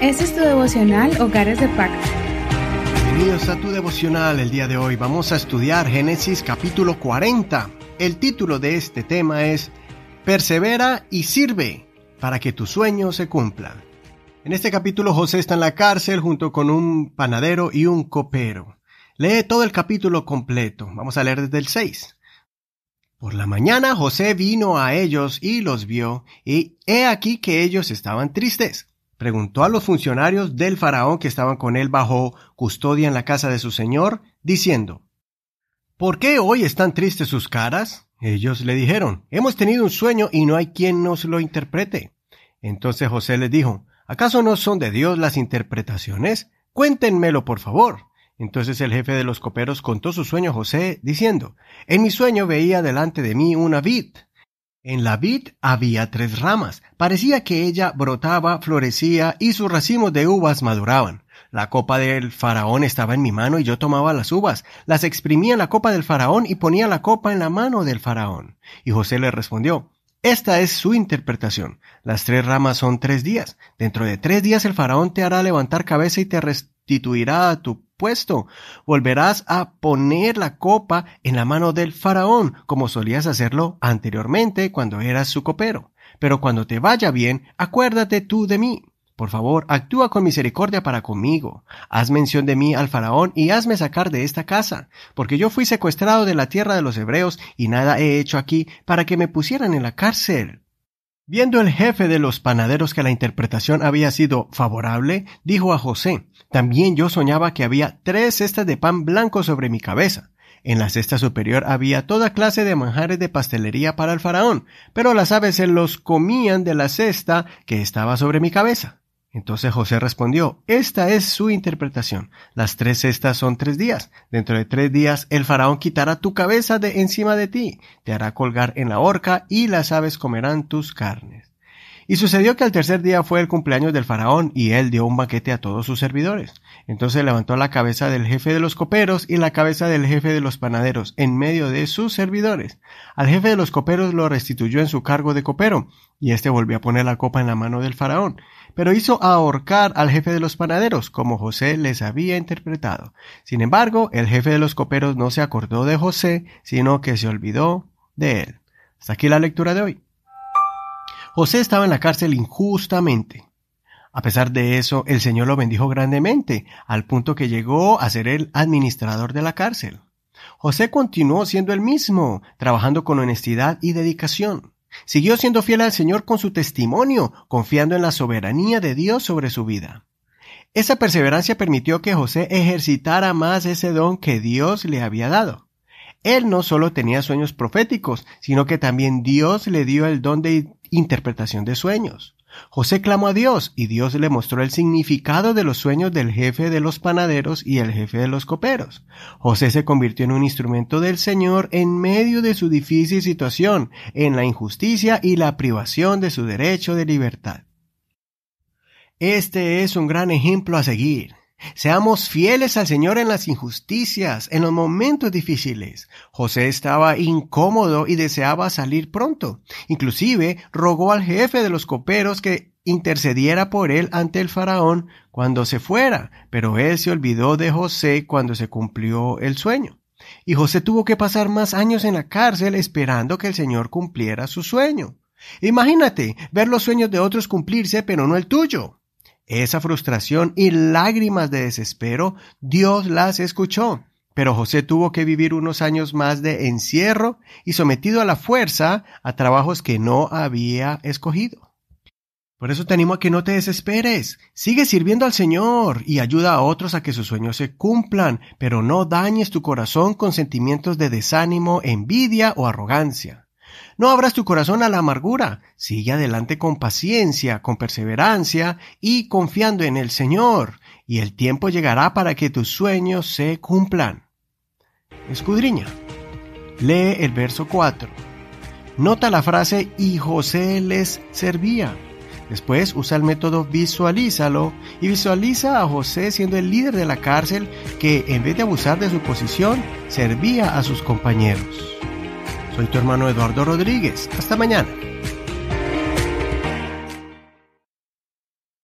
Este es tu devocional Hogares de Pacto. Bienvenidos a tu devocional. El día de hoy vamos a estudiar Génesis capítulo 40. El título de este tema es Persevera y sirve para que tu sueño se cumpla. En este capítulo José está en la cárcel junto con un panadero y un copero. Lee todo el capítulo completo. Vamos a leer desde el 6. Por la mañana José vino a ellos y los vio, y he aquí que ellos estaban tristes. Preguntó a los funcionarios del faraón que estaban con él bajo custodia en la casa de su señor, diciendo, ¿Por qué hoy están tristes sus caras? Ellos le dijeron, Hemos tenido un sueño y no hay quien nos lo interprete. Entonces José les dijo, ¿acaso no son de Dios las interpretaciones? Cuéntenmelo, por favor. Entonces el jefe de los coperos contó su sueño a José, diciendo, En mi sueño veía delante de mí una vid. En la vid había tres ramas. Parecía que ella brotaba, florecía y sus racimos de uvas maduraban. La copa del faraón estaba en mi mano y yo tomaba las uvas, las exprimía en la copa del faraón y ponía la copa en la mano del faraón. Y José le respondió, esta es su interpretación. Las tres ramas son tres días. Dentro de tres días el faraón te hará levantar cabeza y te a tu puesto. Volverás a poner la copa en la mano del faraón, como solías hacerlo anteriormente cuando eras su copero. Pero cuando te vaya bien, acuérdate tú de mí. Por favor, actúa con misericordia para conmigo. Haz mención de mí al faraón y hazme sacar de esta casa, porque yo fui secuestrado de la tierra de los hebreos y nada he hecho aquí para que me pusieran en la cárcel. Viendo el jefe de los panaderos que la interpretación había sido favorable, dijo a José, también yo soñaba que había tres cestas de pan blanco sobre mi cabeza. En la cesta superior había toda clase de manjares de pastelería para el faraón, pero las aves se los comían de la cesta que estaba sobre mi cabeza. Entonces José respondió, Esta es su interpretación. Las tres cestas son tres días. Dentro de tres días el faraón quitará tu cabeza de encima de ti, te hará colgar en la horca y las aves comerán tus carnes. Y sucedió que al tercer día fue el cumpleaños del faraón y él dio un banquete a todos sus servidores. Entonces levantó la cabeza del jefe de los coperos y la cabeza del jefe de los panaderos en medio de sus servidores. Al jefe de los coperos lo restituyó en su cargo de copero y éste volvió a poner la copa en la mano del faraón. Pero hizo ahorcar al jefe de los panaderos, como José les había interpretado. Sin embargo, el jefe de los coperos no se acordó de José, sino que se olvidó de él. Hasta aquí la lectura de hoy. José estaba en la cárcel injustamente. A pesar de eso, el Señor lo bendijo grandemente, al punto que llegó a ser el administrador de la cárcel. José continuó siendo el mismo, trabajando con honestidad y dedicación. Siguió siendo fiel al Señor con su testimonio, confiando en la soberanía de Dios sobre su vida. Esa perseverancia permitió que José ejercitara más ese don que Dios le había dado. Él no solo tenía sueños proféticos, sino que también Dios le dio el don de interpretación de sueños. José clamó a Dios y Dios le mostró el significado de los sueños del jefe de los panaderos y el jefe de los coperos. José se convirtió en un instrumento del Señor en medio de su difícil situación, en la injusticia y la privación de su derecho de libertad. Este es un gran ejemplo a seguir. Seamos fieles al Señor en las injusticias, en los momentos difíciles. José estaba incómodo y deseaba salir pronto. Inclusive rogó al jefe de los coperos que intercediera por él ante el faraón cuando se fuera, pero él se olvidó de José cuando se cumplió el sueño. Y José tuvo que pasar más años en la cárcel esperando que el Señor cumpliera su sueño. Imagínate ver los sueños de otros cumplirse, pero no el tuyo. Esa frustración y lágrimas de desespero, Dios las escuchó. Pero José tuvo que vivir unos años más de encierro y sometido a la fuerza a trabajos que no había escogido. Por eso te animo a que no te desesperes. Sigue sirviendo al Señor y ayuda a otros a que sus sueños se cumplan, pero no dañes tu corazón con sentimientos de desánimo, envidia o arrogancia. No abras tu corazón a la amargura. Sigue adelante con paciencia, con perseverancia y confiando en el Señor, y el tiempo llegará para que tus sueños se cumplan. Escudriña. Lee el verso 4. Nota la frase y José les servía. Después usa el método visualízalo y visualiza a José siendo el líder de la cárcel que en vez de abusar de su posición servía a sus compañeros. Soy tu hermano Eduardo Rodríguez. Hasta mañana.